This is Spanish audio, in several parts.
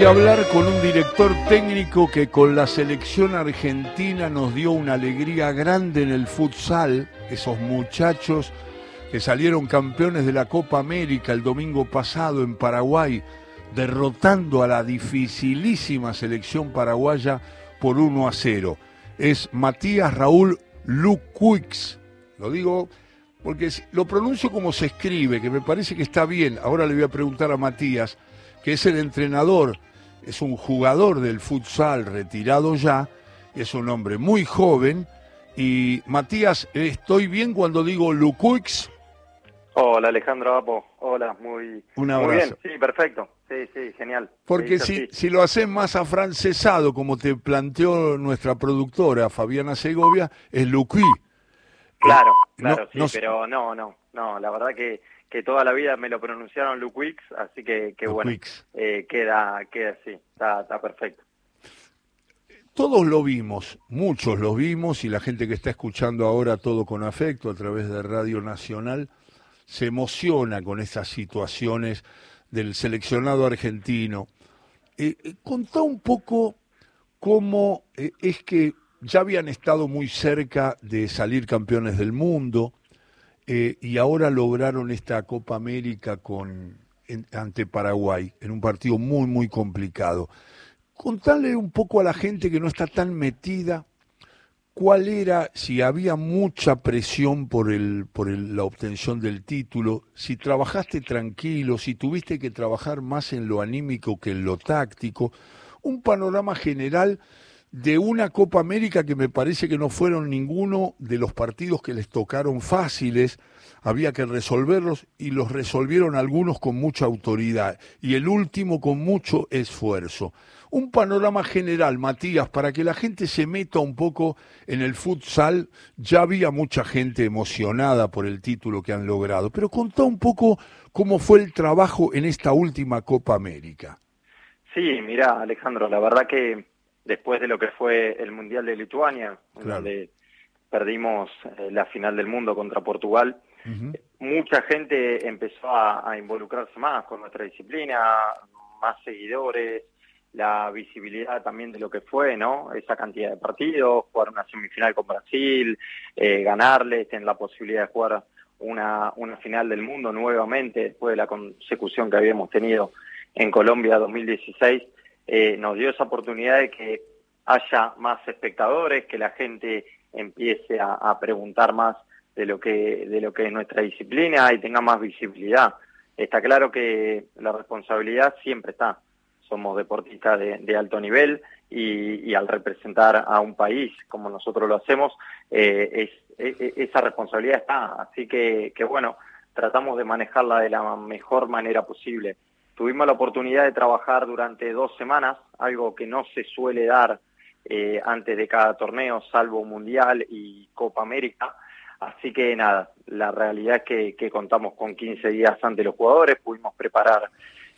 Voy a hablar con un director técnico que con la selección argentina nos dio una alegría grande en el futsal, esos muchachos que salieron campeones de la Copa América el domingo pasado en Paraguay, derrotando a la dificilísima selección paraguaya por 1 a 0. Es Matías Raúl Lucuix. Lo digo porque lo pronuncio como se escribe, que me parece que está bien. Ahora le voy a preguntar a Matías que es el entrenador, es un jugador del futsal retirado ya, es un hombre muy joven. Y Matías, ¿estoy bien cuando digo Lucuix? Hola Alejandro Apo, hola, muy, muy bien, sí, perfecto, sí, sí, genial. Porque si, si lo haces más afrancesado, como te planteó nuestra productora Fabiana Segovia, es Lucuix. Claro, claro, sí, pero no, no, no, la verdad que que toda la vida me lo pronunciaron Luke así que, que bueno, eh, queda, queda así, está, está perfecto. Todos lo vimos, muchos lo vimos y la gente que está escuchando ahora todo con afecto a través de Radio Nacional se emociona con estas situaciones del seleccionado argentino. Eh, eh contá un poco cómo eh, es que ya habían estado muy cerca de salir campeones del mundo, eh, y ahora lograron esta Copa América con, ante Paraguay, en un partido muy, muy complicado. Contale un poco a la gente que no está tan metida cuál era, si había mucha presión por, el, por la obtención del título, si trabajaste tranquilo, si tuviste que trabajar más en lo anímico que en lo táctico, un panorama general de una Copa América que me parece que no fueron ninguno de los partidos que les tocaron fáciles, había que resolverlos y los resolvieron algunos con mucha autoridad y el último con mucho esfuerzo. Un panorama general, Matías, para que la gente se meta un poco en el futsal. Ya había mucha gente emocionada por el título que han logrado, pero contá un poco cómo fue el trabajo en esta última Copa América. Sí, mira, Alejandro, la verdad que después de lo que fue el Mundial de Lituania, donde perdimos eh, la final del mundo contra Portugal, mucha gente empezó a, involucrarse más con nuestra disciplina, más seguidores, la visibilidad también de lo que fue, ¿no? Esa cantidad de partidos, jugar una semifinal con Brasil, eh, ganarles, tener la posibilidad de jugar una, una final del mundo nuevamente después de la consecución que habíamos tenido en Colombia 2016 eh, nos dio esa oportunidad de que haya más espectadores, que la gente empiece a, preguntar más de lo que de lo que es nuestra disciplina y tenga más visibilidad. Está claro que la responsabilidad siempre está. Somos deportistas de, alto nivel y, al representar a un país como nosotros lo hacemos, eh, e, e, esa responsabilidad está. Así que, que bueno, tratamos de manejarla de la mejor manera posible. Tuvimos la oportunidad de trabajar durante dos semanas, algo que no se suele dar eh, antes de cada torneo, salvo Mundial y Copa América. Así que nada, la realidad es que, contamos con 15 días ante los jugadores, pudimos preparar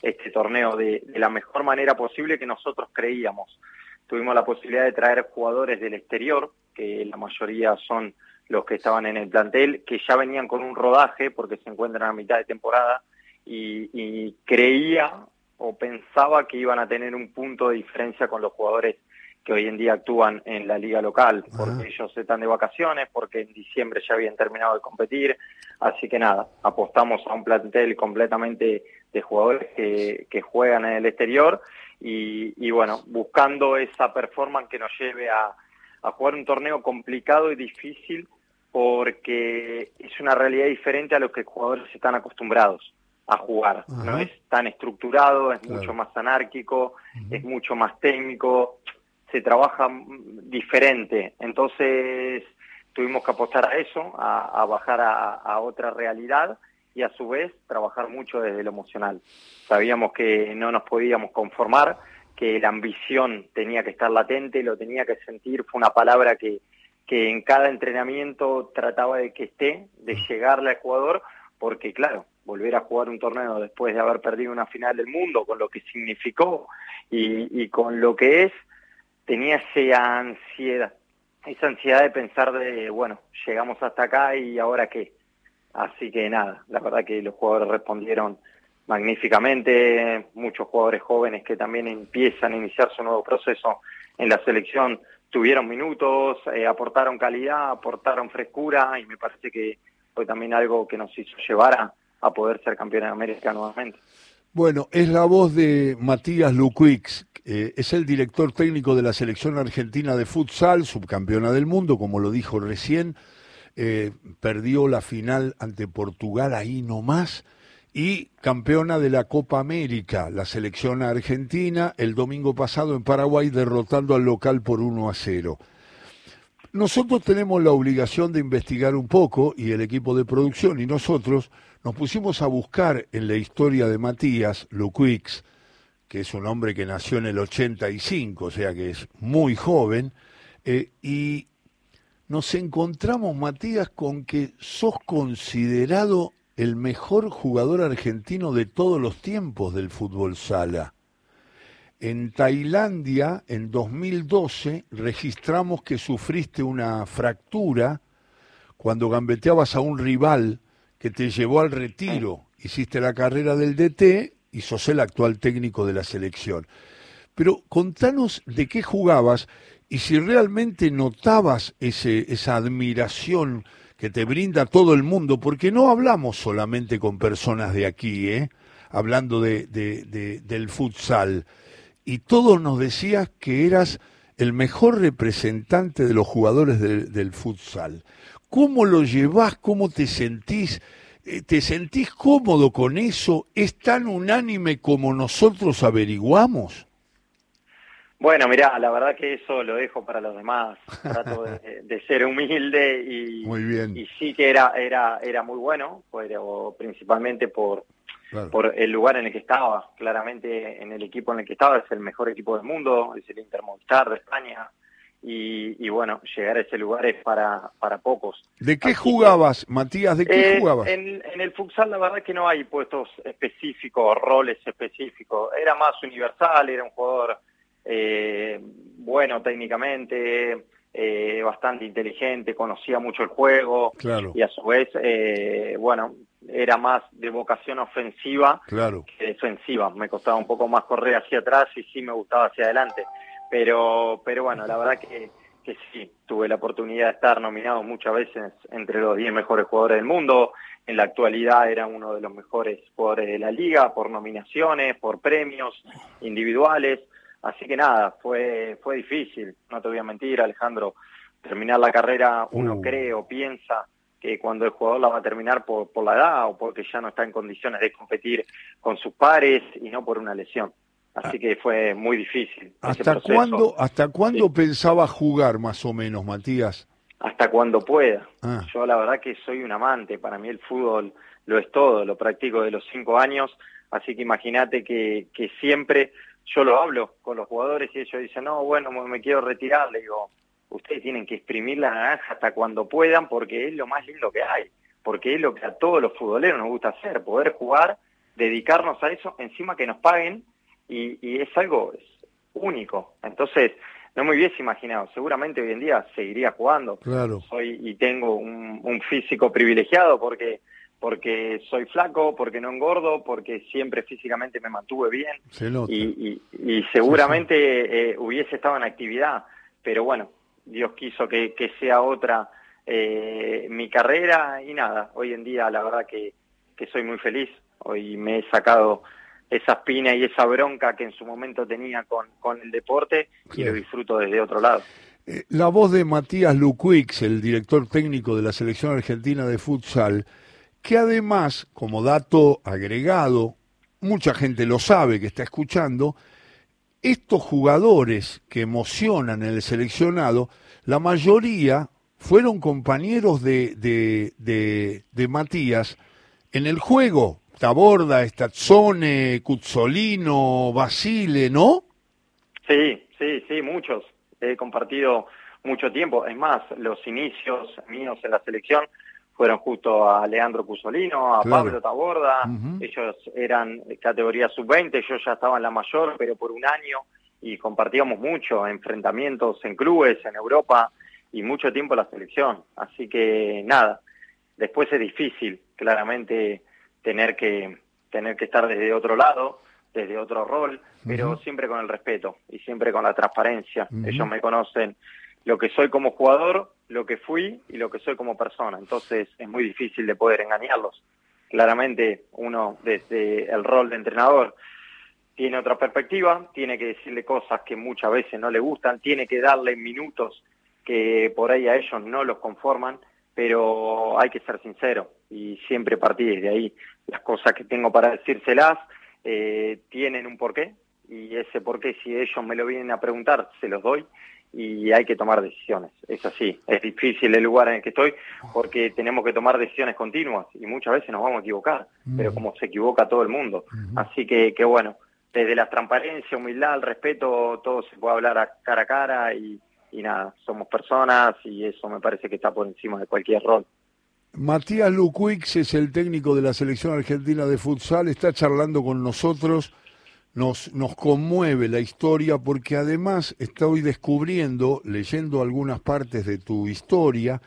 este torneo de, la mejor manera posible que nosotros creíamos. Tuvimos la posibilidad de traer jugadores del exterior, que la mayoría son los que estaban en el plantel, que ya venían con un rodaje porque se encuentran a mitad de temporada y, creía o pensaba que iban a tener un punto de diferencia con los jugadores que hoy en día actúan en la liga local, porque ellos están de vacaciones, porque en diciembre ya habían terminado de competir, así que nada, apostamos a un plantel completamente de jugadores que, que juegan en el exterior y, y, bueno, buscando esa performance que nos lleve a, a jugar un torneo complicado y difícil porque es una realidad diferente a lo que jugadores están acostumbrados a jugar. No es tan estructurado, es mucho más anárquico, es mucho más técnico, se trabaja diferente. Entonces tuvimos que apostar a eso, a, bajar a, otra realidad y a su vez trabajar mucho desde lo emocional. Sabíamos que no nos podíamos conformar, que la ambición tenía que estar latente, lo tenía que sentir, fue una palabra que, que en cada entrenamiento trataba de que esté, de llegarle al jugador, porque claro, volver a jugar un torneo después de haber perdido una final del mundo, con lo que significó y, con lo que es, tenía esa ansiedad, esa ansiedad de pensar de, bueno, llegamos hasta acá y ahora qué. Así que nada, la verdad que los jugadores respondieron magníficamente, muchos jugadores jóvenes que también empiezan a iniciar su nuevo proceso en la selección tuvieron minutos, eh, aportaron calidad, aportaron frescura y me parece que fue también algo que nos hizo llevar a, poder ser campeón de América nuevamente. Bueno, es la voz de Matías Luquix, eh, es el director técnico de la selección argentina de futsal, subcampeona del mundo, como lo dijo recién, eh, perdió la final ante Portugal ahí nomás y campeona de la Copa América, la selección argentina, el domingo pasado en Paraguay derrotando al local por 1 a 0. Nosotros tenemos la obligación de investigar un poco y el equipo de producción y nosotros nos pusimos a buscar en la historia de Matías Luquix, que es un hombre que nació en el 85, o sea que es muy joven, eh, y nos encontramos, Matías, con que sos considerado el mejor jugador argentino de todos los tiempos del fútbol sala. En Tailandia, en 2012, registramos que sufriste una fractura cuando gambeteabas a un rival que te llevó al retiro. Hiciste la carrera del DT y sos el actual técnico de la selección. Pero contanos de qué jugabas y si realmente notabas ese, esa admiración que te brinda todo el mundo, porque no hablamos solamente con personas de aquí, ¿eh? hablando de, del futsal, y todos nos decías que eras el mejor representante de los jugadores del futsal. ¿Cómo lo llevas? ¿Cómo te sentís? Eh, ¿Te sentís cómodo con eso? ¿Es tan unánime como nosotros averiguamos? Bueno, mirá, la verdad que eso lo dejo para los demás. Trato de, ser humilde y, y sí que era era era muy bueno, pero principalmente por por el lugar en el que estaba. Claramente en el equipo en el que estaba es el mejor equipo del mundo, es el Intermovistar de España. Y, bueno, llegar a ese lugar es para, para pocos. ¿De qué jugabas, Matías? ¿De qué eh, jugabas? En, en, el futsal la verdad que no hay puestos específicos, roles específicos. Era más universal, era un jugador eh, bueno técnicamente, eh, bastante inteligente, conocía mucho el juego y a su vez, eh, bueno, era más de vocación ofensiva que defensiva. Me costaba un poco más correr hacia atrás y sí me gustaba hacia adelante. Pero, pero bueno, la verdad que, que sí, tuve la oportunidad de estar nominado muchas veces entre los 10 mejores jugadores del mundo. En la actualidad era uno de los mejores jugadores de la liga por nominaciones, por premios individuales. Así que nada, fue, fue difícil, no te voy a mentir, Alejandro. Terminar la carrera, uno uh. cree o piensa que cuando el jugador la va a terminar por, por la edad o porque ya no está en condiciones de competir con sus pares y no por una lesión. Así que fue muy difícil. ¿Hasta cuándo, hasta cuándo pensaba jugar más o menos, Matías? Hasta cuando pueda. Ah. Yo la verdad que soy un amante, para mí el fútbol lo es todo, lo practico de los cinco años, así que imagínate que, que siempre yo lo hablo con los jugadores y ellos dicen, no, bueno, me quiero retirar, le digo, ustedes tienen que exprimir la naranja hasta cuando puedan porque es lo más lindo que hay, porque es lo que a todos los futboleros nos gusta hacer, poder jugar, dedicarnos a eso, encima que nos paguen y, y es algo único. Entonces, no me hubiese imaginado, seguramente hoy en día seguiría jugando. Claro. Soy y tengo un, un físico privilegiado porque porque soy flaco, porque no engordo, porque siempre físicamente me mantuve bien. Y, seguramente eh, hubiese estado en actividad, pero bueno, Dios quiso que, sea otra eh, mi carrera y nada, hoy en día la verdad que, soy muy feliz, hoy me he sacado esa espina y esa bronca que en su momento tenía con, con el deporte y lo disfruto desde otro lado. Eh, la voz de Matías Luquix, el director técnico de la selección argentina de futsal, que además, como dato agregado, mucha gente lo sabe que está escuchando, estos jugadores que emocionan en el seleccionado, la mayoría fueron compañeros de, de, de, Matías en el juego. Taborda, Stazzone, Cuzzolino, Basile, ¿no? Sí, sí, sí, muchos. He compartido mucho tiempo. Es más, los inicios míos en la selección fueron justo a Leandro Cusolino, a Pablo Taborda, ellos eran categoría sub-20, yo ya estaba en la mayor, pero por un año, y compartíamos mucho, enfrentamientos en clubes, en Europa, y mucho tiempo en la selección. Así que nada, después es difícil, claramente, tener que, tener que estar desde otro lado, desde otro rol, pero siempre con el respeto y siempre con la transparencia. Ellos me conocen lo que soy como jugador, lo que fui y lo que soy como persona. Entonces es muy difícil de poder engañarlos. Claramente uno desde el rol de entrenador tiene otra perspectiva, tiene que decirle cosas que muchas veces no le gustan, tiene que darle minutos que por ahí a ellos no los conforman, pero hay que ser sincero y siempre partir desde ahí. Las cosas que tengo para decírselas eh, tienen un porqué y ese porqué si ellos me lo vienen a preguntar se los doy y hay que tomar decisiones. Es así, es difícil el lugar en el que estoy porque tenemos que tomar decisiones continuas y muchas veces nos vamos a equivocar, pero como se equivoca todo el mundo. Así que, que bueno, desde la transparencia, humildad, el respeto, todo se puede hablar a cara a cara y, y nada, somos personas y eso me parece que está por encima de cualquier rol. Matías Luquix es el técnico de la selección argentina de futsal, está charlando con nosotros nos, nos conmueve la historia porque además estoy descubriendo, leyendo algunas partes de tu historia,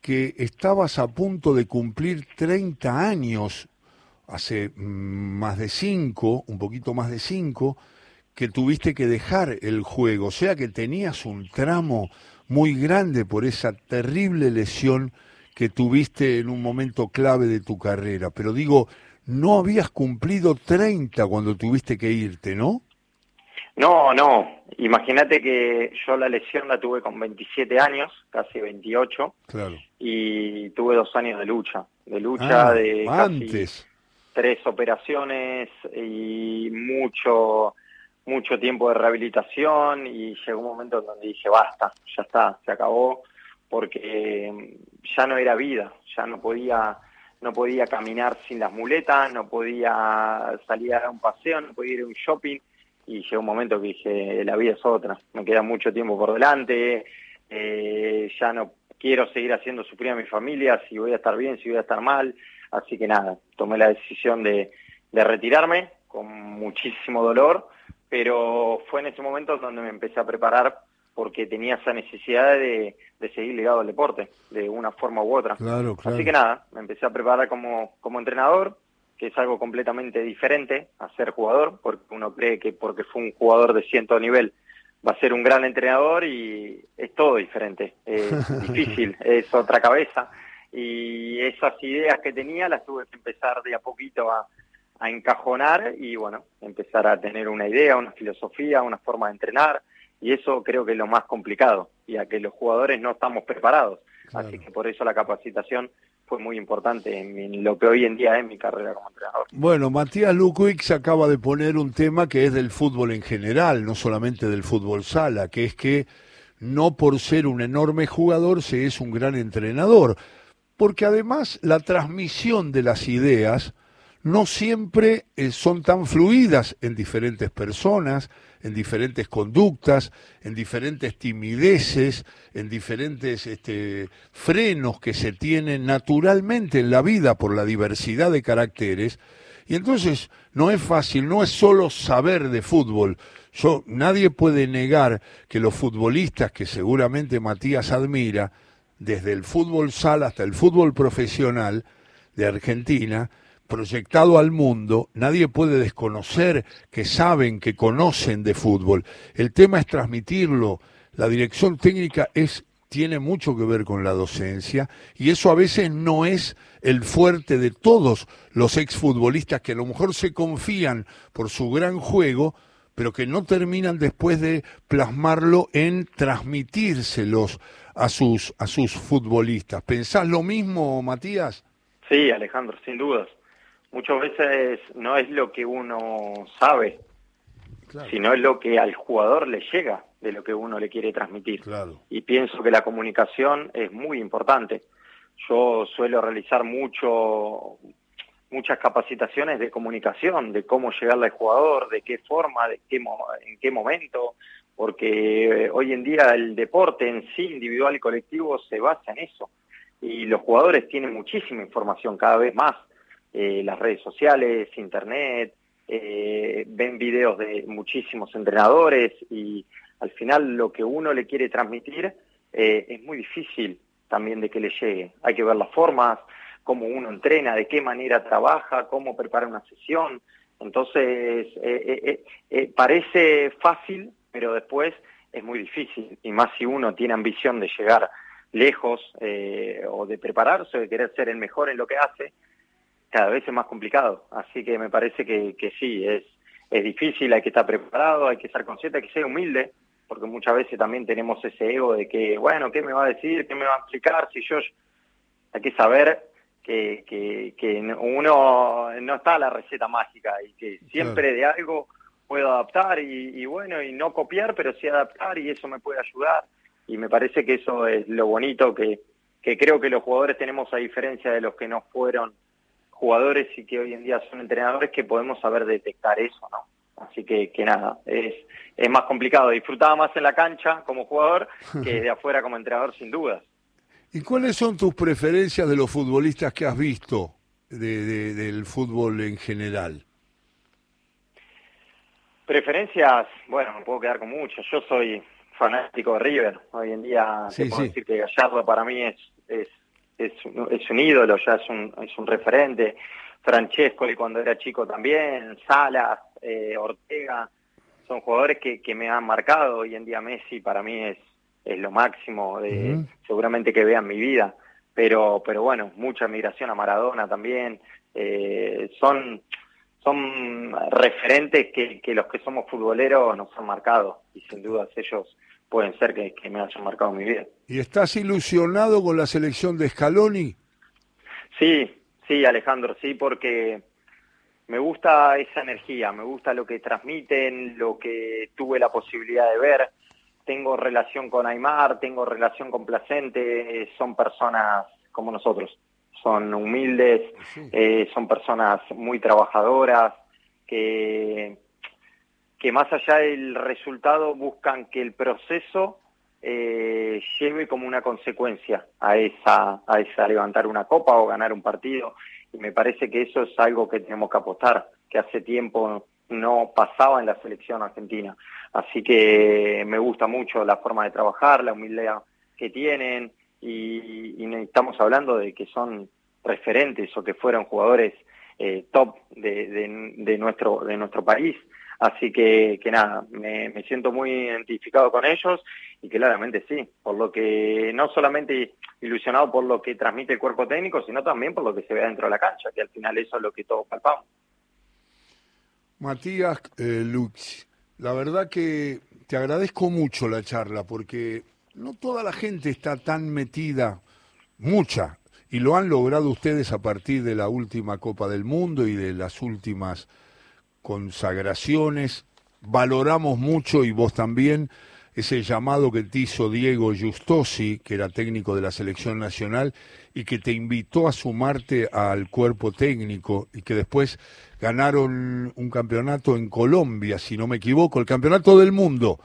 que estabas a punto de cumplir 30 años, hace mm, más de 5, un poquito más de 5, que tuviste que dejar el juego, o sea que tenías un tramo muy grande por esa terrible lesión que tuviste en un momento clave de tu carrera. Pero digo, no habías cumplido 30 cuando tuviste que irte, ¿no? No, no. Imagínate que yo la lesión la tuve con 27 años, casi 28. Claro. Y tuve dos años de lucha. De lucha ah, de antes. tres operaciones y mucho mucho tiempo de rehabilitación y llegó un momento en donde dije basta, ya está, se acabó porque ya no era vida, ya no podía no podía caminar sin las muletas, no podía salir a dar un paseo, no podía ir a un shopping y llegó un momento que dije, la vida es otra, me queda mucho tiempo por delante, eh, ya no quiero seguir haciendo sufrir a mi familia, si voy a estar bien, si voy a estar mal, así que nada, tomé la decisión de, de retirarme con muchísimo dolor, pero fue en ese momento donde me empecé a preparar porque tenía esa necesidad de, seguir ligado al deporte, de una forma u otra. Así que nada, me empecé a preparar como, como entrenador, que es algo completamente diferente a ser jugador, porque uno cree que porque fue un jugador de cierto nivel va a ser un gran entrenador y es todo diferente, es difícil, es otra cabeza. Y esas ideas que tenía las tuve que empezar de a poquito a, a encajonar y bueno, empezar a tener una idea, una filosofía, una forma de entrenar, y eso creo que es lo más complicado, y a que los jugadores no estamos preparados. Así que por eso la capacitación fue muy importante en, lo que hoy en día es mi carrera como entrenador. Bueno, Matías Lukwix acaba de poner un tema que es del fútbol en general, no solamente del fútbol sala, que es que no por ser un enorme jugador se es un gran entrenador, porque además la transmisión de las ideas no siempre eh, son tan fluidas en diferentes personas, en diferentes conductas, en diferentes timideces, en diferentes este, frenos que se tienen naturalmente en la vida por la diversidad de caracteres. Y entonces no es fácil, no es solo saber de fútbol. Yo, nadie puede negar que los futbolistas que seguramente Matías admira, desde el fútbol sala hasta el fútbol profesional de Argentina, proyectado al mundo, nadie puede desconocer que saben, que conocen de fútbol. El tema es transmitirlo. La dirección técnica es tiene mucho que ver con la docencia y eso a veces no es el fuerte de todos los exfutbolistas que a lo mejor se confían por su gran juego, pero que no terminan después de plasmarlo en transmitírselos a sus a sus futbolistas. ¿Pensás lo mismo, Matías? Sí, Alejandro, sin dudas muchas veces no es lo que uno sabe, sino es lo que al jugador le llega de lo que uno le quiere transmitir. Y pienso que la comunicación es muy importante. Yo suelo realizar mucho muchas capacitaciones de comunicación, de cómo llegarle al jugador, de qué forma, de qué en qué momento, porque hoy en día el deporte en sí, individual y colectivo, se basa en eso. Y los jugadores tienen muchísima información cada vez más eh, las redes sociales, internet, eh, ven videos de muchísimos entrenadores y al final lo que uno le quiere transmitir eh, es muy difícil también de que le llegue. Hay que ver las formas, cómo uno entrena, de qué manera trabaja, cómo prepara una sesión. Entonces, eh, eh, parece fácil, pero después es muy difícil, y más si uno tiene ambición de llegar lejos o de prepararse, de querer ser el mejor en lo que hace, cada vez es más complicado. Así que me parece que, que sí, es, es difícil, hay que estar preparado, hay que estar consciente, hay que ser humilde, porque muchas veces también tenemos ese ego de que, bueno, ¿qué me va a decir? ¿Qué me va a explicar? Si yo... Hay que saber que, que, uno no está a la receta mágica y que siempre de algo puedo adaptar y, bueno, y no copiar, pero sí adaptar y eso me puede ayudar. Y me parece que eso es lo bonito que, que creo que los jugadores tenemos a diferencia de los que no fueron jugadores y que hoy en día son entrenadores que podemos saber detectar eso, ¿no? Así que, que nada, es, es más complicado. Disfrutaba más en la cancha como jugador que de afuera como entrenador, sin dudas. ¿Y cuáles son tus preferencias de los futbolistas que has visto de, del fútbol en general? Preferencias, bueno, me puedo quedar con muchas. Yo soy fanático de River. Hoy en día te puedo decir que Gallardo para mí es, es, es, un ídolo, ya es un, es un referente. Francescoli cuando era chico también, Salas, eh, Ortega, son jugadores que, que me han marcado. Hoy en día Messi para mí es, es lo máximo, de, seguramente que vean mi vida. Pero, pero bueno, mucha migración a Maradona también. Eh, son, son referentes que, que los que somos futboleros nos han marcado y sin dudas ellos pueden ser que, que me hayan marcado mi vida. ¿Y estás ilusionado con la selección de Scaloni? Sí, Sí, Alejandro, sí, porque me gusta esa energía, me gusta lo que transmiten, lo que tuve la posibilidad de ver. Tengo relación con Aymar, tengo relación con Placente, son personas como nosotros, son humildes, eh, son personas muy trabajadoras, que, que más allá del resultado buscan que el proceso eh, lleve como una consecuencia a esa, a esa levantar una copa o ganar un partido. Y me parece que eso es algo que tenemos que apostar, que hace tiempo no pasaba en la selección argentina. Así que me gusta mucho la forma de trabajar, la humildad que tienen y, y estamos hablando de que son referentes o que fueron jugadores eh, top de, nuestro, de nuestro país. Así que, que nada, me, me, siento muy identificado con ellos y claramente sí, por lo que no solamente ilusionado por lo que transmite el cuerpo técnico, sino también por lo que se ve dentro de la cancha, que al final eso es lo que todos palpamos. Matías eh, Lux, la verdad que te agradezco mucho la charla porque no toda la gente está tan metida, mucha, y lo han logrado ustedes a partir de la última Copa del Mundo y de las últimas consagraciones. Valoramos mucho, y vos también, ese llamado que te hizo Diego Justosi, que era técnico de la selección nacional, y que te invitó a sumarte al cuerpo técnico, y que después ganaron un campeonato en Colombia, si no me equivoco, el campeonato del mundo.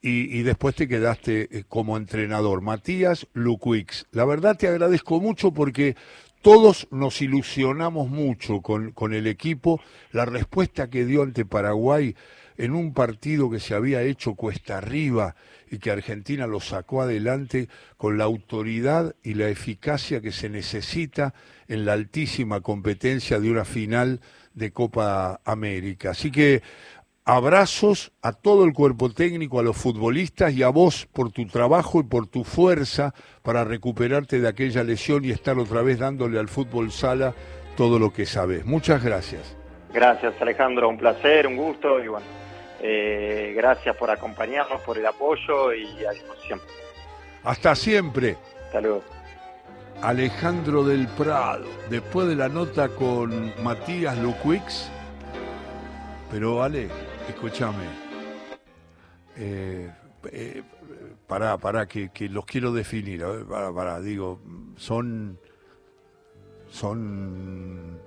Y, y después te quedaste eh, como entrenador. Matías Luquix, la verdad te agradezco mucho porque todos nos ilusionamos mucho con, el equipo, la respuesta que dio ante Paraguay en un partido que se había hecho cuesta arriba y que Argentina lo sacó adelante con la autoridad y la eficacia que se necesita en la altísima competencia de una final de Copa América. Así que abrazos a todo el cuerpo técnico, a los futbolistas y a vos por tu trabajo y por tu fuerza para recuperarte de aquella lesión y estar otra vez dándole al fútbol sala todo lo que sabes. Muchas gracias. Gracias Alejandro, un placer, un gusto y bueno, eh, gracias por acompañarnos, por el apoyo y a disposición. Hasta siempre. Luego. Alejandro del Prado, después de la nota con Matías Luquix, pero vale, escúchame. Eh, eh, pará, pará, que, los quiero definir. Pará, pará, digo, son. Son.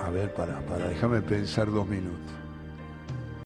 A ver, pará, pará, déjame pensar dos minutos.